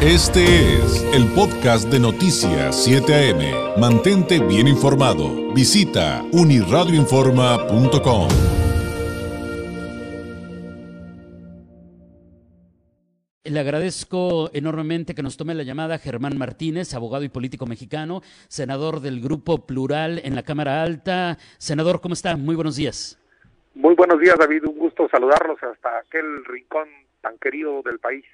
Este es el podcast de Noticias 7 AM. Mantente bien informado. Visita uniradioinforma.com. Le agradezco enormemente que nos tome la llamada Germán Martínez, abogado y político mexicano, senador del Grupo Plural en la Cámara Alta. Senador, ¿cómo está? Muy buenos días. Muy buenos días, David. Un gusto saludarlos hasta aquel rincón tan querido del país.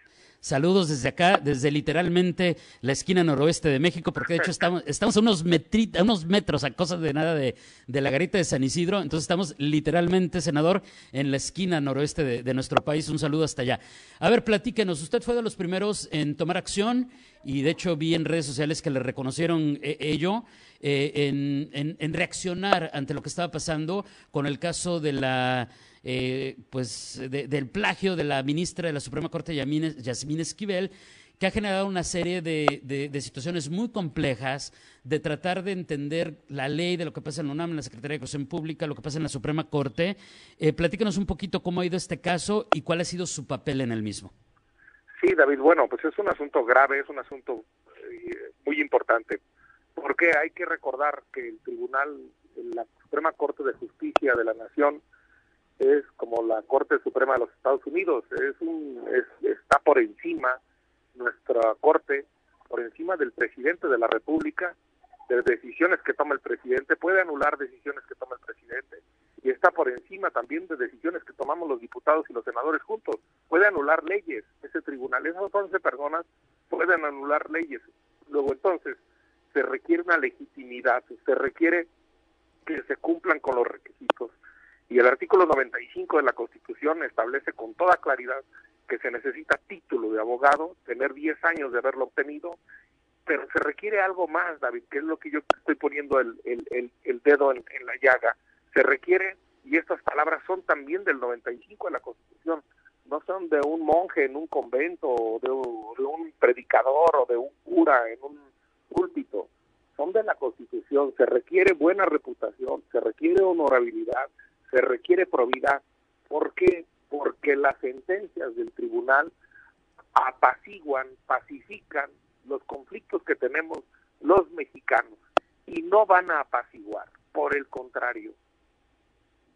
Saludos desde acá, desde literalmente la esquina noroeste de México, porque de hecho estamos, estamos a, unos a unos metros, a cosas de nada de, la garita de San Isidro, entonces estamos literalmente, senador, en la esquina noroeste de, nuestro país. Un saludo hasta allá. A ver, platíquenos, usted fue de los primeros en tomar acción y de hecho vi en redes sociales que le reconocieron eh, ello. Eh, en, en reaccionar ante lo que estaba pasando con el caso de la eh, pues, del plagio de la ministra de la Suprema Corte, Yasmín Esquivel, que ha generado una serie de, situaciones muy complejas de tratar de entender la ley de lo que pasa en la UNAM, en la Secretaría de Educación Pública, lo que pasa en la Suprema Corte. Eh, platícanos un poquito cómo ha ido este caso y cuál ha sido su papel en el mismo. Sí, David, bueno, pues es un asunto grave, es un asunto eh, muy importante, porque hay que recordar que el Tribunal, la Suprema Corte de Justicia de la Nación, es como la Corte Suprema de los Estados Unidos, es un, está por encima nuestra Corte, por encima del presidente de la República, de decisiones que toma el presidente, puede anular decisiones que toma el presidente y está por encima también de decisiones que tomamos los diputados y los senadores juntos, puede anular leyes, ese tribunal, esas 11 personas pueden anular leyes. Luego entonces se requiere una legitimidad, se requiere que se cumplan con los requisitos y el artículo 95 de la Constitución establece con toda claridad que se necesita título de abogado, tener 10 años de haberlo obtenido, pero se requiere algo más, David, que es lo que yo estoy poniendo el, el, dedo en, la llaga. Se requiere, y estas palabras son también del 95 de la Constitución, no son de un monje en un convento, o de, de un predicador, o de un cura en un púlpito, son de la Constitución. Se requiere buena reputación, se requiere honorabilidad, se requiere probidad. ¿Por qué? Porque las sentencias del tribunal apaciguan, pacifican los conflictos que tenemos los mexicanos y no van a apaciguar, por el contrario,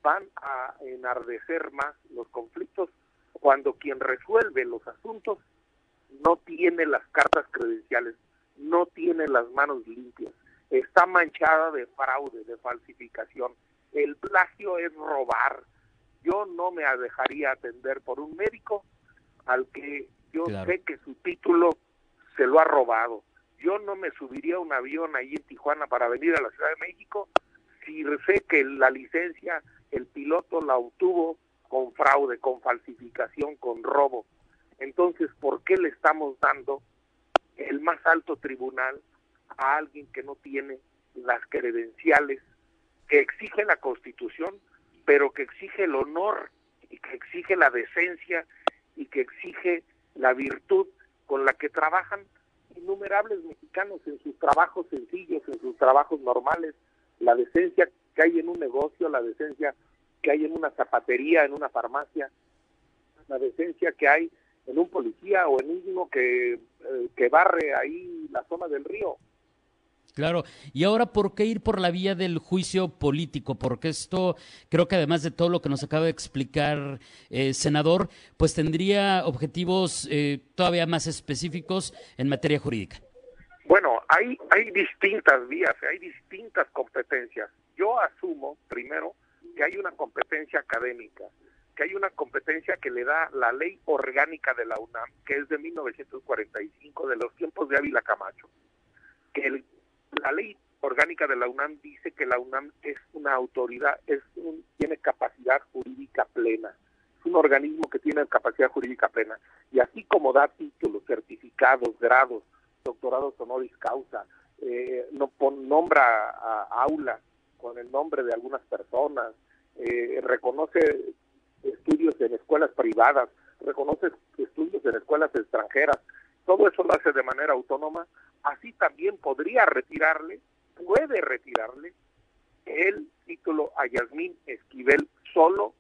van a enardecer más los conflictos cuando quien resuelve los asuntos no tiene las cartas credenciales, no tiene las manos limpias, está manchada de fraude, de falsificación, el plagio es robar. Yo no me dejaría atender por un médico al que yo sé que su título se lo ha robado. Yo no me subiría a un avión ahí en Tijuana para venir a la Ciudad de México si sé que la licencia el piloto la obtuvo con fraude, con falsificación, con robo. Entonces, ¿por qué le estamos dando el más alto tribunal a alguien que no tiene las credenciales que exige la Constitución, pero que exige el honor y que exige la decencia y que exige la virtud con la que trabajan innumerables mexicanos en sus trabajos sencillos, en sus trabajos normales, la decencia que hay en un negocio, la decencia que hay en una zapatería, en una farmacia, la decencia que hay en un policía o en uno que, eh, que barre ahí la zona del río. Claro, y ahora, ¿por qué ir por la vía del juicio político? Porque esto, creo que además de todo lo que nos acaba de explicar, eh, senador, pues tendría objetivos eh, todavía más específicos en materia jurídica. Bueno, hay, hay distintas vías, hay distintas competencias. Yo asumo, primero, que hay una competencia académica, que hay una competencia que le da la ley orgánica de la UNAM, que es de 1945, de los tiempos de Ávila Camacho, que el la ley orgánica de la UNAM dice que la UNAM es una autoridad, es un, tiene capacidad jurídica plena, es un organismo que tiene capacidad jurídica plena. Y así como da títulos, certificados, grados, doctorados honoris causa, eh, no nombra a, aulas con el nombre de algunas personas, eh, reconoce estudios en escuelas privadas, reconoce estudios en escuelas extranjeras, todo eso lo hace de manera autónoma, así también podría retirarle, puede retirarle el título a Yasmín Esquivel solo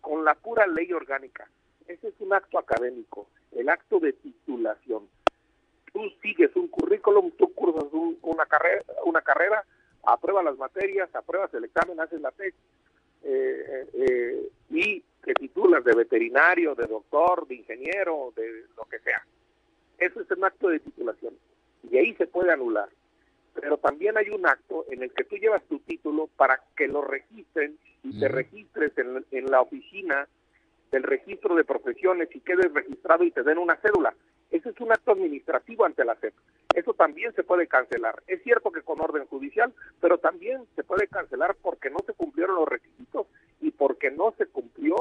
con la pura ley orgánica. Ese es un acto académico, el acto de titulación. Tú sigues un currículum, tú cursas una, carrera, una carrera, apruebas las materias, apruebas el examen, haces la tesis eh, eh, y te titulas de veterinario, de doctor, de ingeniero, de lo que sea. Eso es un acto de titulación y ahí se puede anular. Pero también hay un acto en el que tú llevas tu título para que lo registren y te registres en, en la oficina del registro de profesiones y quedes registrado y te den una cédula. Ese es un acto administrativo ante la SEP. Eso también se puede cancelar. Es cierto que con orden judicial, pero también se puede cancelar porque no se cumplieron los requisitos y porque no se cumplió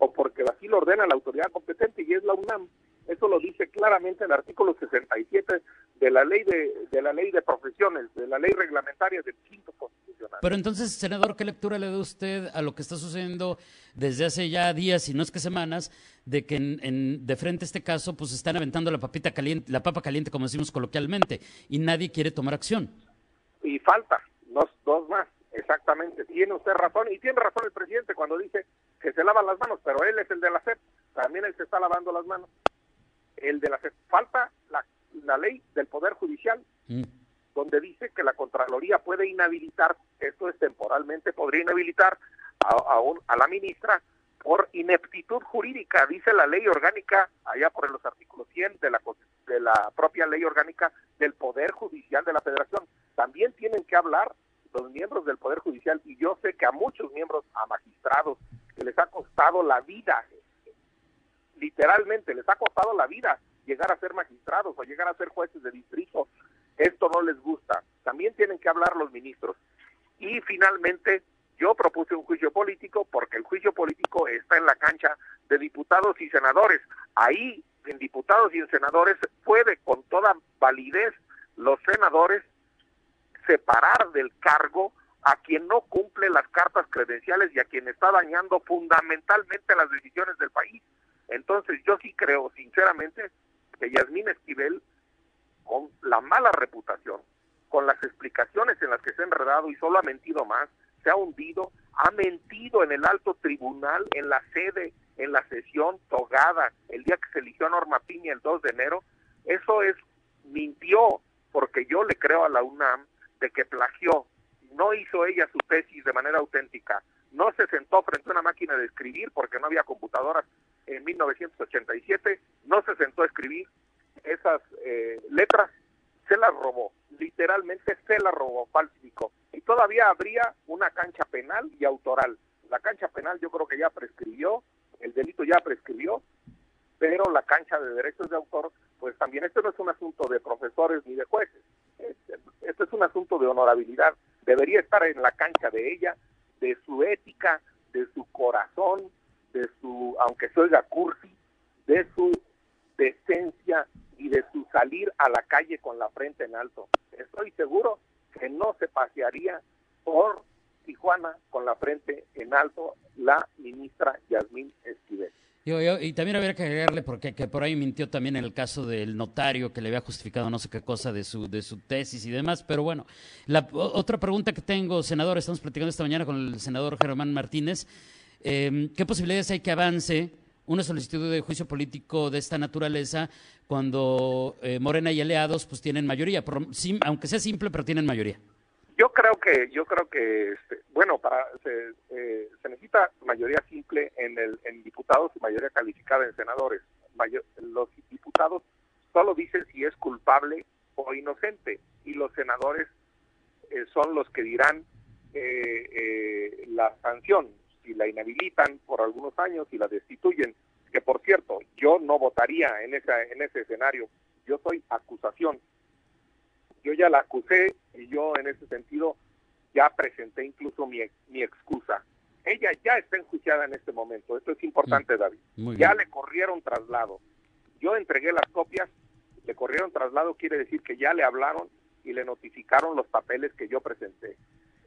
o porque así lo ordena la autoridad competente y es la UNAM. Eso lo dice claramente el artículo 67 de la ley de, de la ley de profesiones, de la ley reglamentaria del quinto constitucional. Pero entonces, senador, ¿qué lectura le da usted a lo que está sucediendo desde hace ya días, y no es que semanas, de que en, de frente a este caso, pues están aventando la papita caliente, la papa caliente, como decimos coloquialmente, y nadie quiere tomar acción? Y falta dos, dos más, exactamente. Tiene usted razón, y tiene razón el presidente cuando dice que se lavan las manos, pero él es el de la SEP, también él se está lavando las manos. El de la falta la, la ley del poder judicial mm. donde dice que la contraloría puede inhabilitar esto es temporalmente podría inhabilitar a, a, la ministra por ineptitud jurídica dice la ley orgánica allá por los artículos 100 de la de la propia ley orgánica del poder judicial de la Federación. También tienen que hablar los miembros del poder judicial y yo sé que a muchos miembros a magistrados les ha costado la vida literalmente les ha costado la vida llegar a ser magistrados o llegar a ser jueces de distrito. Esto no les gusta. También tienen que hablar los ministros. Y finalmente, yo propuse un juicio político porque el juicio político está en la cancha de diputados y senadores. Ahí, en diputados y en senadores, puede con toda validez los senadores separar del cargo a quien no cumple las cartas credenciales y a quien está dañando fundamentalmente las decisiones del país. Entonces yo sí creo, sinceramente, que Yasmín Esquivel, con la mala reputación, con las explicaciones en las que se ha enredado y solo ha mentido más, se ha hundido, ha mentido en el alto tribunal, en la sede, en la sesión togada, el día que se eligió a Norma Piña el 2 de enero, eso es, mintió, porque yo le creo a la UNAM de que plagió, no hizo ella su tesis de manera auténtica, no se sentó frente a una máquina de escribir porque no había computadoras en 1987, no se sentó a escribir esas eh, letras, se las robó, literalmente se las robó, falsificó. Y todavía habría una cancha penal y autoral. La cancha penal yo creo que ya prescribió, el delito ya prescribió, pero la cancha de derechos de autor, pues también esto no es un asunto de profesores ni de jueces, esto es un asunto de honorabilidad, debería estar en la cancha de ella, de su ética, de su corazón, de su, aunque se oiga cursi, de su decencia y de su salir a la calle con la frente en alto. Estoy seguro que no se pasearía por Tijuana con la frente en alto la ministra Yasmín Esquivel. Y también habría que agregarle, porque que por ahí mintió también en el caso del notario que le había justificado no sé qué cosa de su, de su tesis y demás. Pero bueno, la otra pregunta que tengo, senador, estamos platicando esta mañana con el senador Germán Martínez. Em, ¿Qué posibilidades hay que avance una solicitud de juicio político de esta naturaleza cuando eh, Morena y aliados pues tienen mayoría, aunque sea simple, pero tienen mayoría? Yo creo que, yo creo que, este, bueno, para se, eh, se, necesita mayoría simple en, el, en diputados y mayoría calificada en senadores. los diputados solo dicen si es culpable o inocente y los senadores eh, son los que dirán la sanción si la inhabilitan por algunos años y la destituyen, que por cierto, yo no votaría en, esa, en ese escenario, yo soy acusación. Yo ya la acusé y yo en ese sentido ya presenté incluso mi, mi excusa. Ella ya está enjuiciada en este momento, esto es importante, mm, David. ya le corrieron traslado. Yo entregué las copias, le corrieron traslado, quiere decir que ya le hablaron y le notificaron los papeles que yo presenté.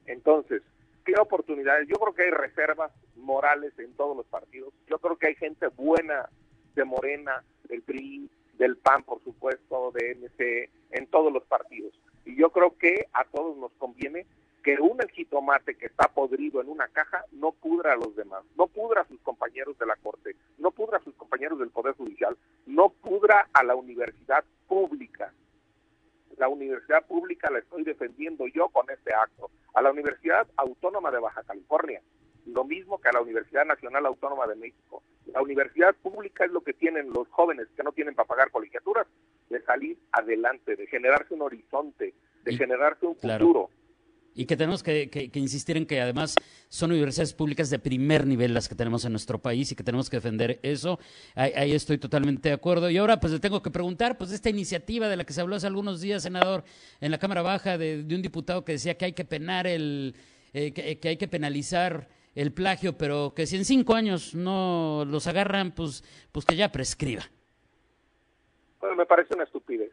Entonces, ¿Qué oportunidades? Yo creo que hay reservas morales en todos los partidos. Yo creo que hay gente buena de Morena, del PRI, del PAN, por supuesto, de MC, en todos los partidos. Y yo creo que a todos nos conviene que un jitomate que está podrido en una caja no pudra a los demás, no pudra a sus compañeros de la Corte, no pudra a sus compañeros del Poder Judicial, no pudra a la universidad pública. La universidad pública la estoy defendiendo yo con este acto. A la Universidad Autónoma de Baja California, lo mismo que a la Universidad Nacional Autónoma de México. La universidad pública es lo que tienen los jóvenes que no tienen para pagar colegiaturas, de salir adelante, de generarse un horizonte, de generarse un futuro. Y que tenemos que, insistir en que además son universidades públicas de primer nivel las que tenemos en nuestro país y que tenemos que defender eso. Ahí, estoy totalmente de acuerdo. Y ahora pues le tengo que preguntar, pues esta iniciativa de la que se habló hace algunos días, senador, en la Cámara Baja, de, un diputado que decía que hay que penar el, eh, que, hay que penalizar el plagio, pero que si en cinco años no los agarran, pues, pues que ya prescriba. Bueno, me parece una estupidez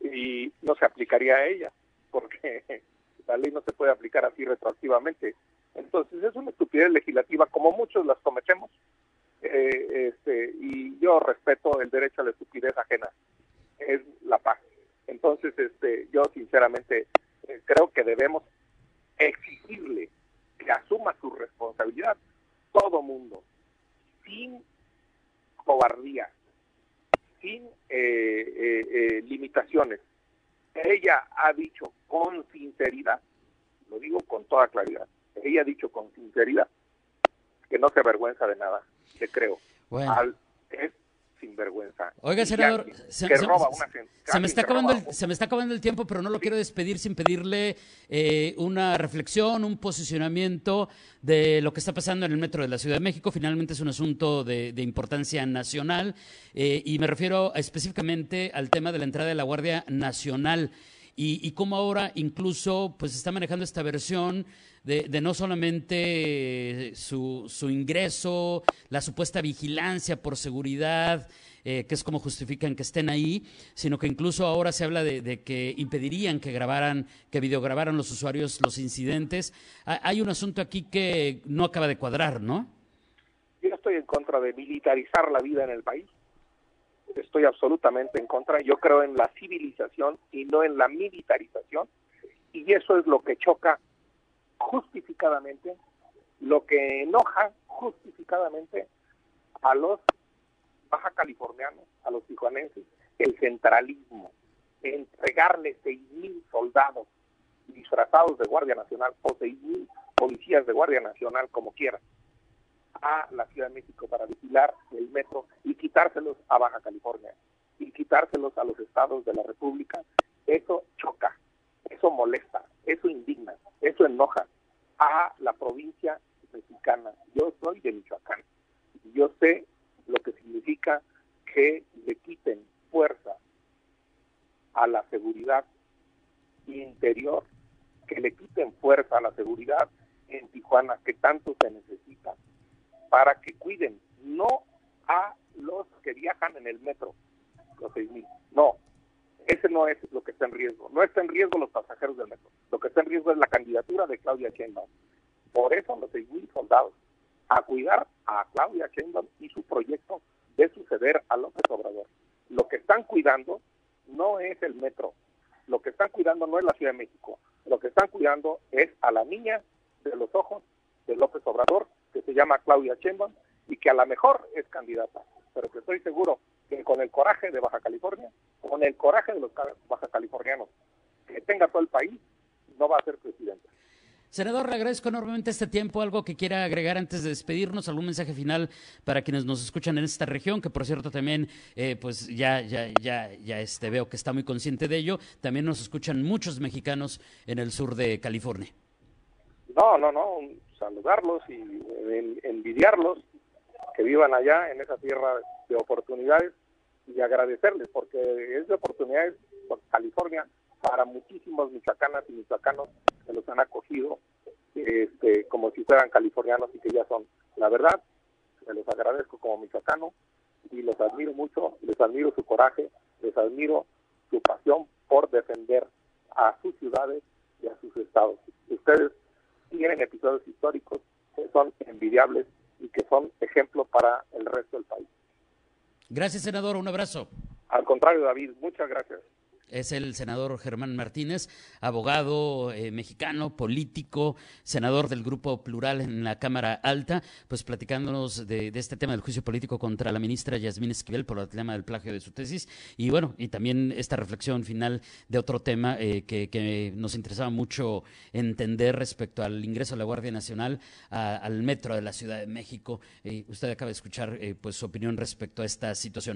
y no se aplicaría a ella, porque la ley no se puede aplicar así retroactivamente. Entonces es una estupidez legislativa como muchos las cometemos. Eh, este, y yo respeto el derecho a la estupidez ajena, es la paz. Entonces, este, yo sinceramente eh, creo que debemos exigirle responsabilidad todo mundo, sin cobardía, sin eh, limitaciones. Ella ha dicho con sinceridad, lo digo con toda claridad, ella ha dicho con sinceridad que no se avergüenza de nada, le creo. Al, es sinvergüenza. Oiga, senador, se, me está acabando el, se me está acabando el tiempo, pero no lo quiero despedir sin pedirle eh, una reflexión, un posicionamiento de lo que está pasando en el metro de la Ciudad de México. Finalmente es un asunto de, importancia nacional eh, y me refiero específicamente al tema de la entrada de la Guardia Nacional y, cómo ahora incluso pues está manejando esta versión de, no solamente su, su, ingreso, la supuesta vigilancia por seguridad, eh, que es como justifican que estén ahí, sino que incluso ahora se habla de, que impedirían que grabaran, que videograbaran los usuarios los incidentes. Hay un asunto aquí que no acaba de cuadrar, ¿no? Yo estoy en contra de militarizar la vida en el país estoy absolutamente en contra. Yo creo en la civilización y no en la militarización. Y eso es lo que choca justificadamente, lo que enoja justificadamente a los baja californianos, a los tijuanenses, el centralismo, entregarle seis mil soldados disfrazados de Guardia Nacional o seis mil policías de Guardia Nacional, como quieran, a la Ciudad de México para vigilar el metro y quitárselos a Baja California y quitárselos a los estados de la República, eso choca, eso molesta, eso indigna, eso enoja a la provincia mexicana. Yo soy de Michoacán y yo sé lo que significa que le quiten fuerza a la seguridad interior, que le quiten fuerza a la seguridad en Tijuana que tanto se necesita para que cuiden, no a los que viajan en el metro, los 6.000. No, ese no es lo que está en riesgo. No está en riesgo los pasajeros del metro. Lo que está en riesgo es la candidatura de Claudia Sheinbaum. Por eso los 6.000 soldados, a cuidar a Claudia Sheinbaum y su proyecto de suceder a López Obrador. Lo que están cuidando no es el metro. Lo que están cuidando no es la Ciudad de México. Lo que están cuidando es a la niña de los ojos de López Obrador se llama Claudia Sheinbaum y que a lo mejor es candidata, pero que estoy seguro que con el coraje de Baja California, con el coraje de los baja californianos, que tenga todo el país, no va a ser presidenta. Senador, le agradezco enormemente este tiempo. ¿Algo que quiera agregar antes de despedirnos? ¿Algún mensaje final para quienes nos escuchan en esta región? Que por cierto también, eh, pues ya, ya, ya, ya este, veo que está muy consciente de ello. También nos escuchan muchos mexicanos en el sur de California. No, no, no saludarlos y envidiarlos que vivan allá en esa tierra de oportunidades y agradecerles porque es de oportunidades por California para muchísimos michoacanas y michoacanos que los han acogido este, como si fueran californianos y que ya son. La verdad, se los agradezco como michoacano y los admiro mucho, les admiro su coraje, les admiro su pasión por defender a sus ciudades y a sus estados. Ustedes tienen episodios históricos que son envidiables y que son ejemplo para el resto del país. Gracias, senador. Un abrazo. Al contrario, David, muchas gracias. Es el senador Germán Martínez, abogado eh, mexicano, político, senador del Grupo Plural en la Cámara Alta, pues platicándonos de, este tema del juicio político contra la ministra Yasmín Esquivel por el tema del plagio de su tesis y bueno, y también esta reflexión final de otro tema eh, que, nos interesaba mucho entender respecto al ingreso de la Guardia Nacional al metro de la Ciudad de México. Eh, usted acaba de escuchar pues su opinión respecto a esta situación.